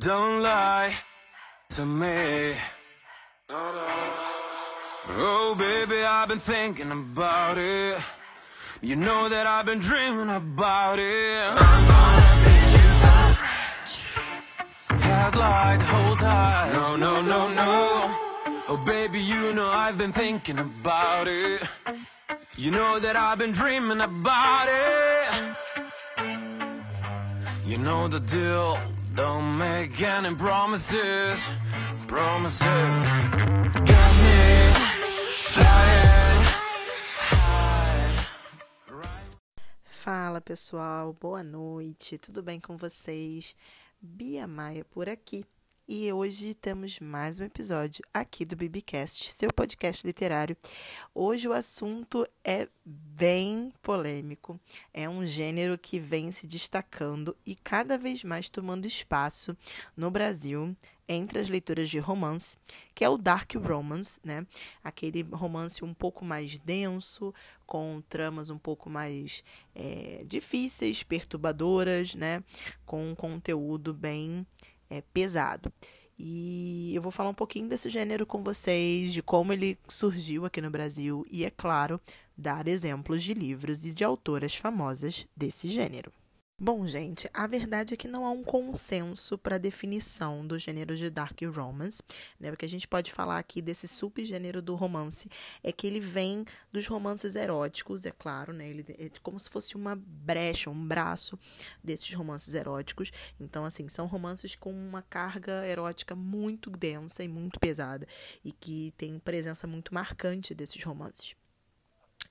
don't lie to me. Oh, baby, I've been thinking about it. You know that I've been dreaming about it. I'm gonna teach you French. Act like hold tight. No, no, no, no. Oh, baby, you know I've been thinking about it. You know that I've been dreaming about it. You know the deal. Don't make any promises. Promises. Got me flying high. Fala pessoal, boa noite, tudo bem com vocês? Bia Maia por aqui e hoje temos mais um episódio aqui do Bibicast, seu podcast literário. Hoje o assunto é bem polêmico, é um gênero que vem se destacando e cada vez mais tomando espaço no Brasil entre as leituras de romance, que é o dark romance, né? Aquele romance um pouco mais denso, com tramas um pouco mais é, difíceis, perturbadoras, né? Com um conteúdo bem é, pesado. E eu vou falar um pouquinho desse gênero com vocês, de como ele surgiu aqui no Brasil e, é claro, dar exemplos de livros e de autoras famosas desse gênero. Bom, gente, a verdade é que não há um consenso para definição do gênero de dark romance, né? O que a gente pode falar aqui desse subgênero do romance é que ele vem dos romances eróticos, é claro, né? Ele é como se fosse uma brecha, um braço desses romances eróticos. Então, assim, são romances com uma carga erótica muito densa e muito pesada e que tem presença muito marcante desses romances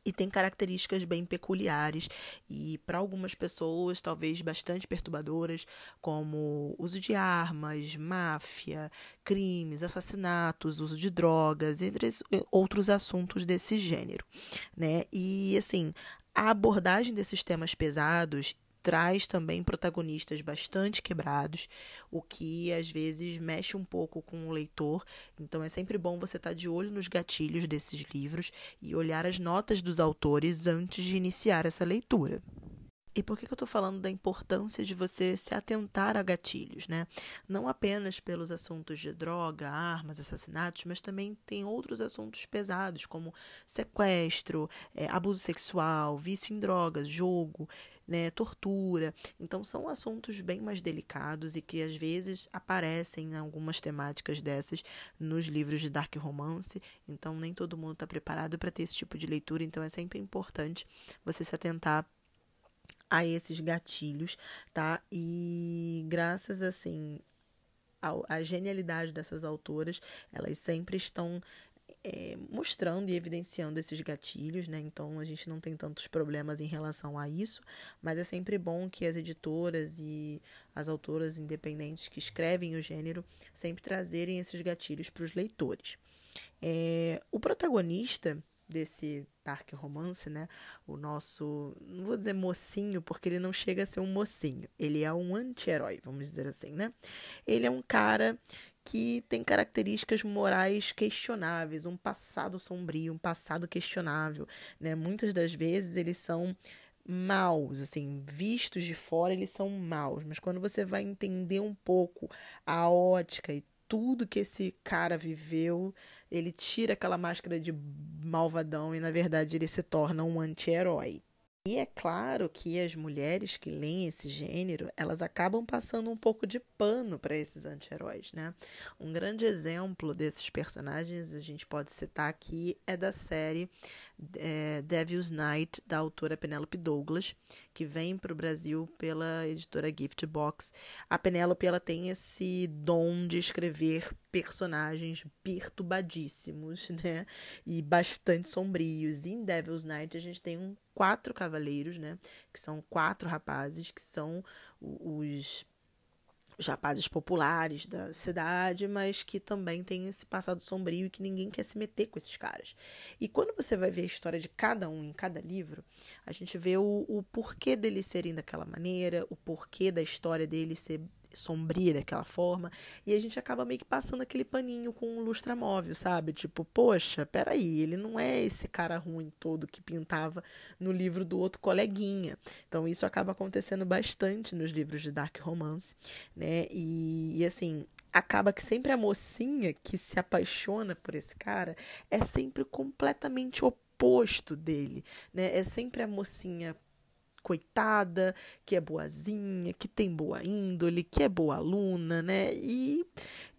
e tem características bem peculiares e para algumas pessoas talvez bastante perturbadoras, como uso de armas, máfia, crimes, assassinatos, uso de drogas, entre outros assuntos desse gênero, né? E assim, a abordagem desses temas pesados traz também protagonistas bastante quebrados, o que às vezes mexe um pouco com o leitor. Então é sempre bom você estar de olho nos gatilhos desses livros e olhar as notas dos autores antes de iniciar essa leitura. E por que, que eu estou falando da importância de você se atentar a gatilhos, né? Não apenas pelos assuntos de droga, armas, assassinatos, mas também tem outros assuntos pesados, como sequestro, é, abuso sexual, vício em drogas, jogo né, tortura. Então são assuntos bem mais delicados e que às vezes aparecem em algumas temáticas dessas nos livros de dark romance. Então nem todo mundo está preparado para ter esse tipo de leitura. Então é sempre importante você se atentar a esses gatilhos, tá? E graças assim a, genialidade dessas autoras, elas sempre estão é, mostrando e evidenciando esses gatilhos, né? Então a gente não tem tantos problemas em relação a isso, mas é sempre bom que as editoras e as autoras independentes que escrevem o gênero sempre trazerem esses gatilhos para os leitores. É, o protagonista desse dark romance, né? O nosso, não vou dizer mocinho, porque ele não chega a ser um mocinho. Ele é um anti-herói, vamos dizer assim, né? Ele é um cara que tem características morais questionáveis, um passado sombrio, um passado questionável, né? Muitas das vezes eles são maus, assim, vistos de fora eles são maus, mas quando você vai entender um pouco a ótica e tudo que esse cara viveu, ele tira aquela máscara de malvadão e na verdade ele se torna um anti-herói. E é claro que as mulheres que leem esse gênero, elas acabam passando um pouco de pano para esses anti-heróis, né? Um grande exemplo desses personagens, a gente pode citar aqui, é da série é, Devil's Night, da autora Penelope Douglas, que vem para o Brasil pela editora Gift Box. A Penelope ela tem esse dom de escrever personagens perturbadíssimos, né? E bastante sombrios. E em Devil's Night a gente tem um, quatro cavaleiros, né? Que são quatro rapazes que são os os rapazes populares da cidade, mas que também tem esse passado sombrio e que ninguém quer se meter com esses caras. E quando você vai ver a história de cada um em cada livro, a gente vê o, o porquê deles serem daquela maneira, o porquê da história deles ser sombria daquela forma, e a gente acaba meio que passando aquele paninho com um lustramóvel, sabe? Tipo, poxa, peraí, ele não é esse cara ruim todo que pintava no livro do outro coleguinha. Então isso acaba acontecendo bastante nos livros de dark romance, né? E, e assim, acaba que sempre a mocinha que se apaixona por esse cara é sempre completamente oposto dele, né? É sempre a mocinha coitada, que é boazinha, que tem boa índole, que é boa aluna, né? E,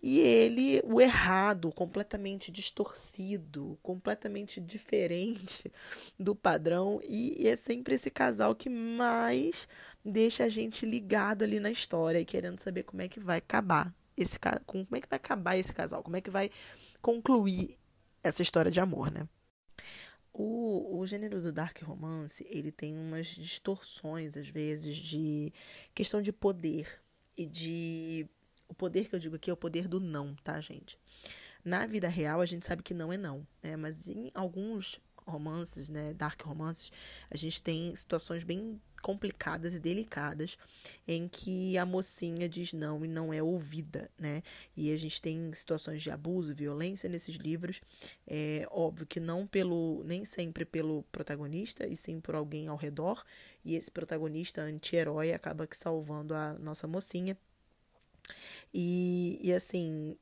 e ele, o errado, completamente distorcido, completamente diferente do padrão, e, é sempre esse casal que mais deixa a gente ligado ali na história e querendo saber como é que vai acabar esse como é que vai acabar esse casal, como é que vai concluir essa história de amor, né? O, o gênero do dark romance, ele tem umas distorções, às vezes, de questão de poder e de... O poder que eu digo aqui é o poder do não, tá, gente? Na vida real, a gente sabe que não é não, né? Mas em alguns romances, né, dark romances, a gente tem situações bem complicadas e delicadas em que a mocinha diz não e não é ouvida, né? E a gente tem situações de abuso, violência nesses livros, é óbvio que não pelo nem sempre pelo protagonista e sim por alguém ao redor, e esse protagonista anti-herói acaba que salvando a nossa mocinha. E, e assim,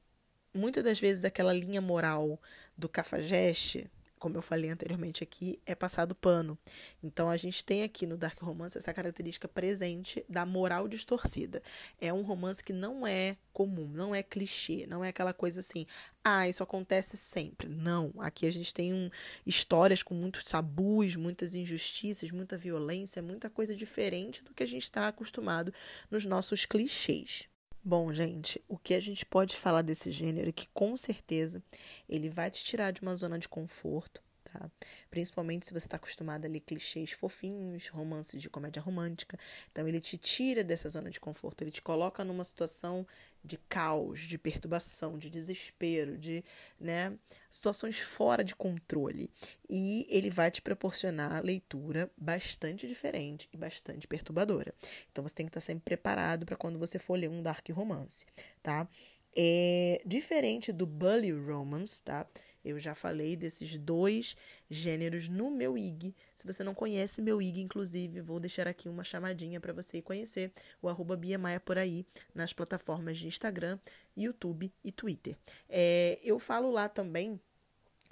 muitas das vezes aquela linha moral do cafajeste como eu falei anteriormente aqui, é passado pano. Então a gente tem aqui no Dark Romance essa característica presente da moral distorcida. É um romance que não é comum, não é clichê, não é aquela coisa assim, ah, isso acontece sempre. Não, aqui a gente tem um, histórias com muitos tabus, muitas injustiças, muita violência, muita coisa diferente do que a gente está acostumado nos nossos clichês. Bom, gente, o que a gente pode falar desse gênero é que com certeza ele vai te tirar de uma zona de conforto, tá? Principalmente se você está acostumado a ler clichês fofinhos, romances de comédia romântica. Então ele te tira dessa zona de conforto, ele te coloca numa situação de caos, de perturbação, de desespero, de né, situações fora de controle. E ele vai te proporcionar leitura bastante diferente e bastante perturbadora. Então você tem que estar sempre preparado para quando você for ler um dark romance, tá? É diferente do bully romance, tá? Eu já falei desses dois gêneros no meu IG. Se você não conhece meu IG, inclusive, vou deixar aqui uma chamadinha para você conhecer o arroba Bia Maia por aí nas plataformas de Instagram, YouTube e Twitter. É, eu falo lá também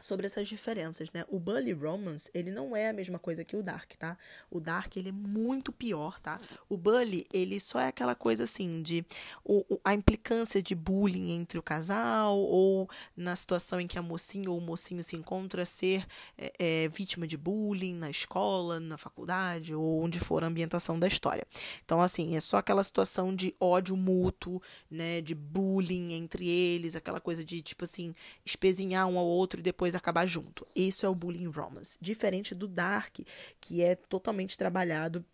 sobre essas diferenças, né? O Bully Romance, ele não é a mesma coisa que o Dark, tá? O Dark, ele é muito pior, tá? O Bully, ele só é aquela coisa assim de o, a implicância de bullying entre o casal ou na situação em que a mocinha ou o mocinho se encontra ser é, é, vítima de bullying na escola, na faculdade ou onde for a ambientação da história. Então, assim, é só aquela situação de ódio mútuo, né? De bullying entre eles, aquela coisa de, tipo assim, espezinhar um ao outro e depois acabar junto. Isso é o bullying romance. Diferente do dark, que é totalmente trabalhado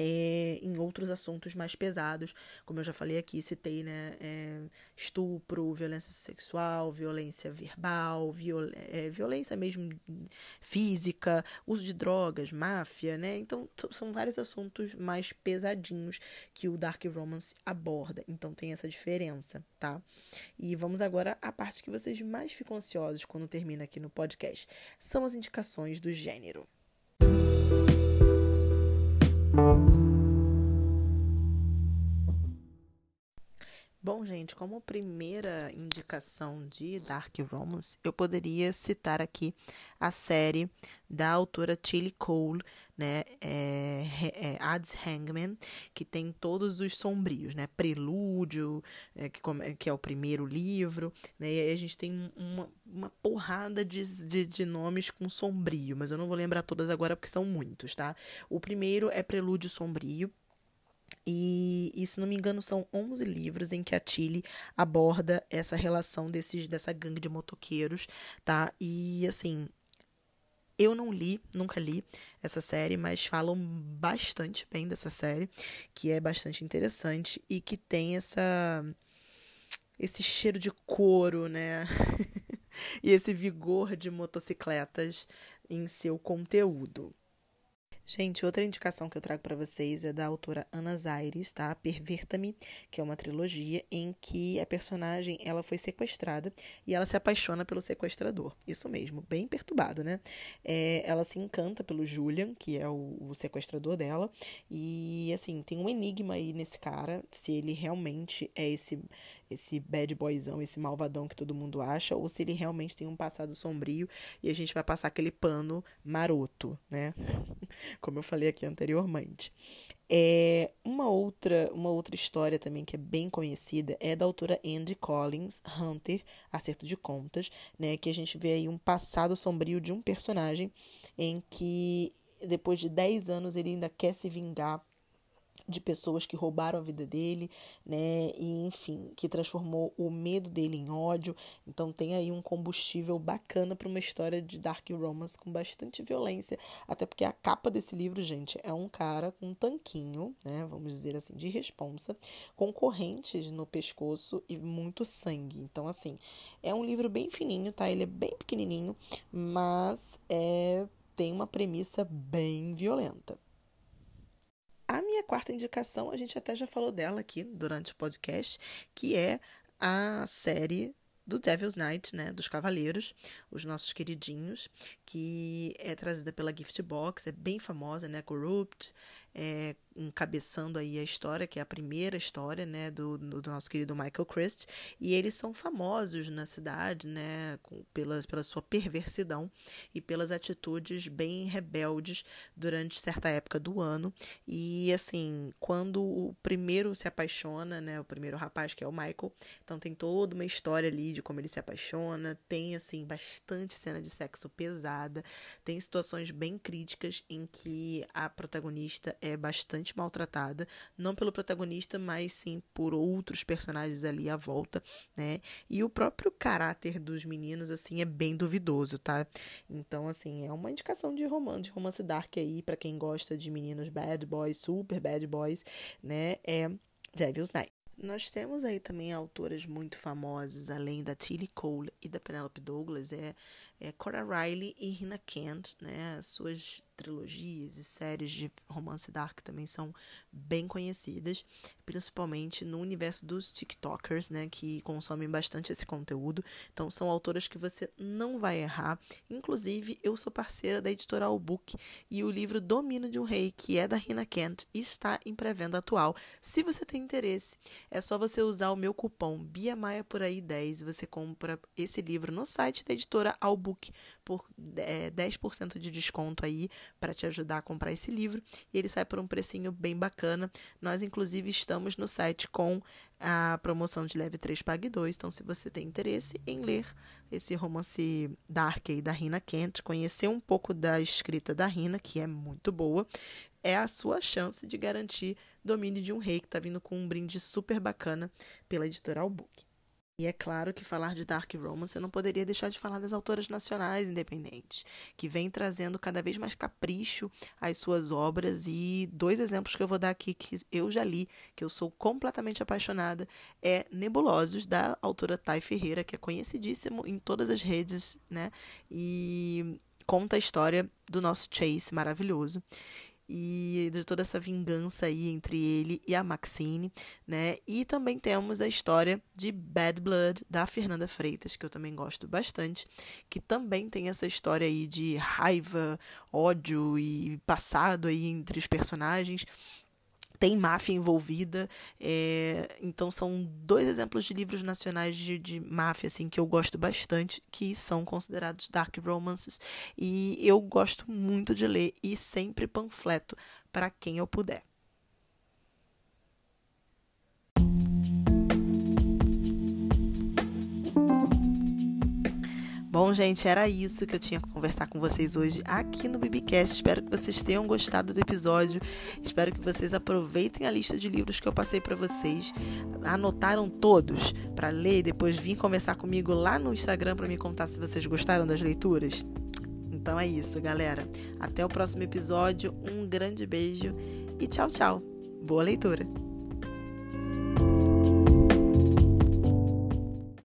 é, em outros assuntos mais pesados, como eu já falei aqui, citei, né? É, estupro, violência sexual, violência verbal, viol, é, violência mesmo física, uso de drogas, máfia, né? Então, são vários assuntos mais pesadinhos que o Dark Romance aborda. Então, tem essa diferença, tá? E vamos agora à parte que vocês mais ficam ansiosos quando termina aqui no podcast. São as indicações do gênero. Bom, gente, como primeira indicação de Dark Romance, eu poderia citar aqui a série da autora Tilly Cole, né, é, é, Ads Hangman, que tem todos os sombrios, né, Prelúdio, é, que, que, é o primeiro livro, né, e aí a gente tem uma, uma porrada de, de, de, nomes com sombrio, mas eu não vou lembrar todas agora porque são muitos, tá? O primeiro é Prelúdio Sombrio, e, e, se não me engano, são 11 livros em que a Tilly aborda essa relação desses, dessa gangue de motoqueiros, tá? E, assim, eu não li, nunca li essa série, mas falam bastante bem dessa série, que é bastante interessante e que tem essa esse cheiro de couro, né? e esse vigor de motocicletas em seu conteúdo. Gente, outra indicação que eu trago para vocês é da autora Ana Zaires, tá? Perverta-me, que é uma trilogia em que a personagem ela foi sequestrada e ela se apaixona pelo sequestrador. Isso mesmo, bem perturbado, né? É, ela se encanta pelo Julian, que é o, o sequestrador dela, e assim, tem um enigma aí nesse cara, se ele realmente é esse esse bad boyzão, esse malvadão que todo mundo acha, ou se ele realmente tem um passado sombrio e a gente vai passar aquele pano maroto, né? Como eu falei aqui anteriormente. É, uma outra uma outra história também que é bem conhecida é da autora Andy Collins, Hunter, Acerto de Contas, né, que a gente vê aí um passado sombrio de um personagem em que depois de 10 anos ele ainda quer se vingar de pessoas que roubaram a vida dele, né? E enfim, que transformou o medo dele em ódio. Então tem aí um combustível bacana para uma história de dark romance com bastante violência, até porque a capa desse livro, gente, é um cara com um tanquinho, né? Vamos dizer assim, de responsa, com correntes no pescoço e muito sangue. Então assim, é um livro bem fininho, tá? Ele é bem pequenininho, mas é tem uma premissa bem violenta. A minha quarta indicação, a gente até já falou dela aqui durante o podcast, que é a série do Devil's Night, né, dos Cavaleiros, os nossos queridinhos, que é trazida pela Gift Box, é bem famosa, né, Corrupt, é, encabeçando aí a história, que é a primeira história, né, do, do nosso querido Michael Christ, e eles são famosos na cidade, né, com, pela, pela sua perversidão e pelas atitudes bem rebeldes durante certa época do ano, e assim, quando o primeiro se apaixona, né, o primeiro rapaz, que é o Michael, então tem toda uma história ali de como ele se apaixona, tem, assim, bastante cena de sexo pesada, tem situações bem críticas em que a protagonista é bastante maltratada, não pelo protagonista, mas sim por outros personagens ali à volta, né? E o próprio caráter dos meninos, assim, é bem duvidoso, tá? Então, assim, é uma indicação de romance, de romance dark aí, para quem gosta de meninos bad boys, super bad boys, né? É Devil's Night. Nós temos aí também autoras muito famosas, além da Tilly Cole e da Penelope Douglas, é, é Cora Riley e Hina Kent, né? As suas trilogias e séries de romance dark também são bem conhecidas, principalmente no universo dos TikTokers, né, que consomem bastante esse conteúdo. Então são autoras que você não vai errar. Inclusive, eu sou parceira da editora Book e o livro Domínio de um Rei, que é da Rina Kent, está em pré-venda atual. Se você tem interesse, é só você usar o meu cupom BIAMAIA por aí 10 você compra esse livro no site da editora Book por é, 10% de desconto aí para te ajudar a comprar esse livro. E ele sai por um precinho bem bacana. Nós, inclusive, estamos no site com a promoção de Leve 3 Pague 2. Então, se você tem interesse em ler esse romance dark aí da Rina Kent, conhecer um pouco da escrita da Rina, que é muito boa, é a sua chance de garantir domínio de um rei que está vindo com um brinde super bacana pela editora Book. E é claro que falar de Dark Romance eu não poderia deixar de falar das autoras nacionais independentes, que vêm trazendo cada vez mais capricho às suas obras. E dois exemplos que eu vou dar aqui que eu já li, que eu sou completamente apaixonada, é Nebulosos, da autora Thay Ferreira, que é conhecidíssimo em todas as redes, né? E conta a história do nosso Chase maravilhoso e de toda essa vingança aí entre ele e a Maxine, né? E também temos a história de Bad Blood da Fernanda Freitas, que eu também gosto bastante, que também tem essa história aí de raiva, ódio e passado aí entre os personagens tem máfia envolvida. É, então são dois exemplos de livros nacionais de, de máfia assim que eu gosto bastante, que são considerados dark romances e eu gosto muito de ler e sempre panfleto para quem eu puder. Bom, gente, era isso que eu tinha que conversar com vocês hoje aqui no BBcast. Espero que vocês tenham gostado do episódio. Espero que vocês aproveitem a lista de livros que eu passei para vocês. Anotaram todos para ler e depois vir conversar comigo lá no Instagram para me contar se vocês gostaram das leituras. Então é isso, galera. Até o próximo episódio. Um grande beijo e tchau, tchau. Boa leitura.